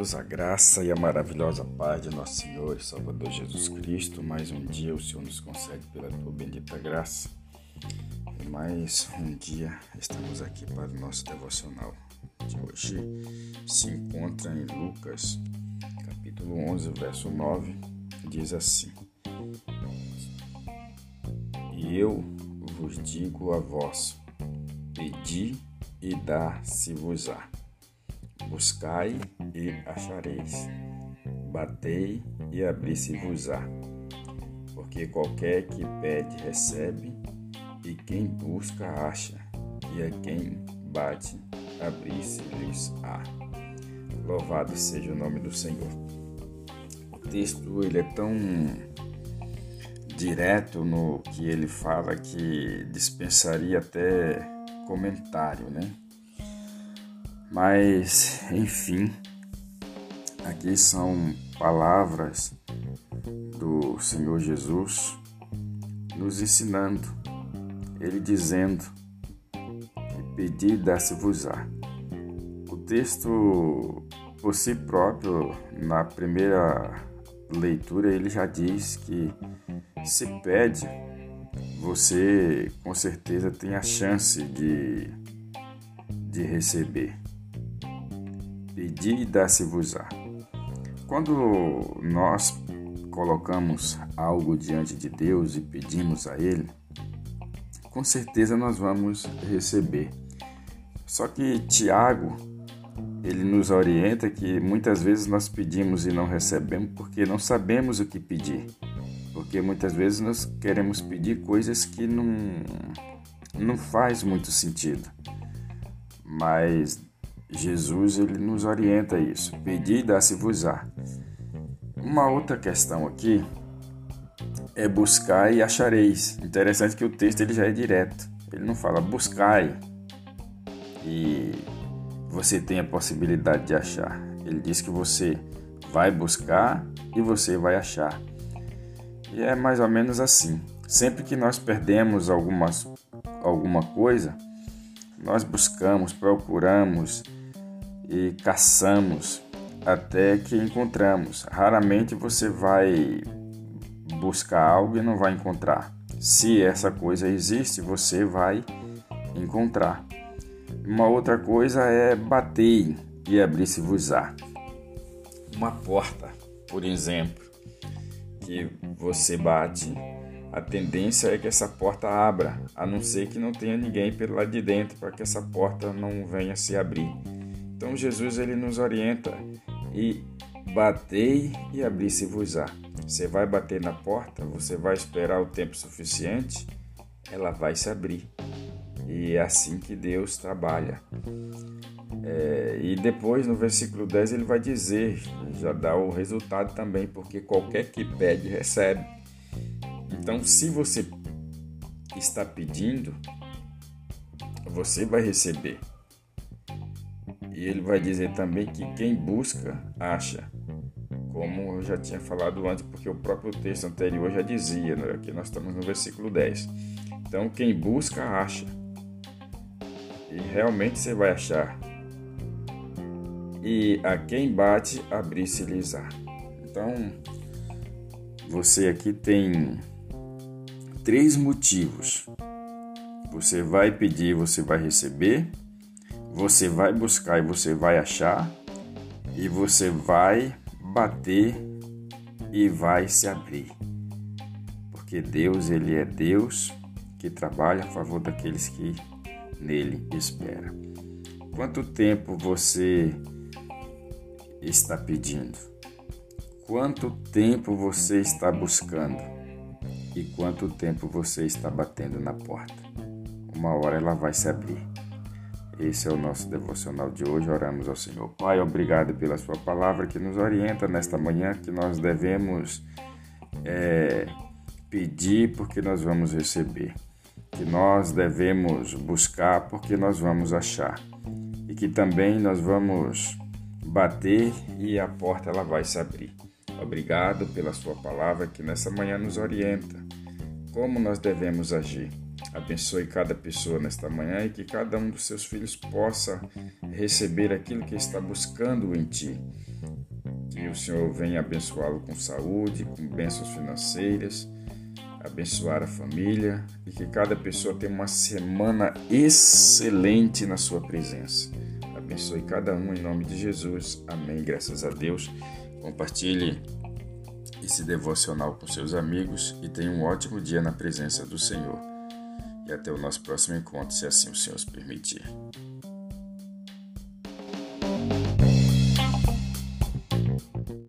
todos a graça e a maravilhosa paz de nosso Senhor e Salvador Jesus Cristo. Mais um dia o Senhor nos concede pela tua bendita graça. E mais um dia estamos aqui para o nosso devocional de hoje. Se encontra em Lucas, capítulo 11, verso 9, diz assim: E eu vos digo a vós: pedi e dá-se-vos-á Buscai e achareis. Batei e abri-se-vos-á. Porque qualquer que pede, recebe, e quem busca, acha, e a quem bate, abri-se-lhes-á. Louvado seja o nome do Senhor. O texto ele é tão direto no que ele fala que dispensaria até comentário, né? Mas, enfim, aqui são palavras do Senhor Jesus nos ensinando, ele dizendo que pedir dá-se-vos-á. O texto, por si próprio, na primeira leitura, ele já diz que se pede, você com certeza tem a chance de, de receber pedi e dá-se-vos-á. Quando nós colocamos algo diante de Deus e pedimos a Ele, com certeza nós vamos receber. Só que Tiago, ele nos orienta que muitas vezes nós pedimos e não recebemos porque não sabemos o que pedir. Porque muitas vezes nós queremos pedir coisas que não, não faz muito sentido. Mas Jesus ele nos orienta isso. Pedir e dá-se-vos-á. Uma outra questão aqui é buscar e achareis. Interessante que o texto ele já é direto. Ele não fala buscai e você tem a possibilidade de achar. Ele diz que você vai buscar e você vai achar. E é mais ou menos assim. Sempre que nós perdemos algumas, alguma coisa, nós buscamos, procuramos, e caçamos até que encontramos. Raramente você vai buscar algo e não vai encontrar. Se essa coisa existe, você vai encontrar. Uma outra coisa é bater e abrir-se-vos-á. Uma porta, por exemplo, que você bate, a tendência é que essa porta abra, a não ser que não tenha ninguém pelo lado de dentro para que essa porta não venha se abrir. Então Jesus ele nos orienta e batei e abri-se-vos-á. Você vai bater na porta, você vai esperar o tempo suficiente, ela vai se abrir. E é assim que Deus trabalha. É, e depois no versículo 10 ele vai dizer, já dá o resultado também, porque qualquer que pede, recebe. Então, se você está pedindo, você vai receber. E ele vai dizer também que quem busca, acha. Como eu já tinha falado antes, porque o próprio texto anterior já dizia, né? aqui nós estamos no versículo 10. Então, quem busca, acha. E realmente você vai achar. E a quem bate, abrir-se-lhes-á. Então, você aqui tem três motivos. Você vai pedir, você vai receber você vai buscar e você vai achar, e você vai bater e vai se abrir. Porque Deus, ele é Deus que trabalha a favor daqueles que nele esperam. Quanto tempo você está pedindo? Quanto tempo você está buscando? E quanto tempo você está batendo na porta? Uma hora ela vai se abrir. Esse é o nosso devocional de hoje. Oramos ao Senhor. Pai, obrigado pela Sua palavra que nos orienta nesta manhã, que nós devemos é, pedir porque nós vamos receber, que nós devemos buscar porque nós vamos achar e que também nós vamos bater e a porta ela vai se abrir. Obrigado pela Sua palavra que nessa manhã nos orienta como nós devemos agir. Abençoe cada pessoa nesta manhã e que cada um dos seus filhos possa receber aquilo que está buscando em Ti. Que o Senhor venha abençoá-lo com saúde, com bênçãos financeiras, abençoar a família e que cada pessoa tenha uma semana excelente na sua presença. Abençoe cada um em nome de Jesus. Amém. Graças a Deus. Compartilhe esse devocional com seus amigos e tenha um ótimo dia na presença do Senhor. E até o nosso próximo encontro, se assim o Senhor os permitir.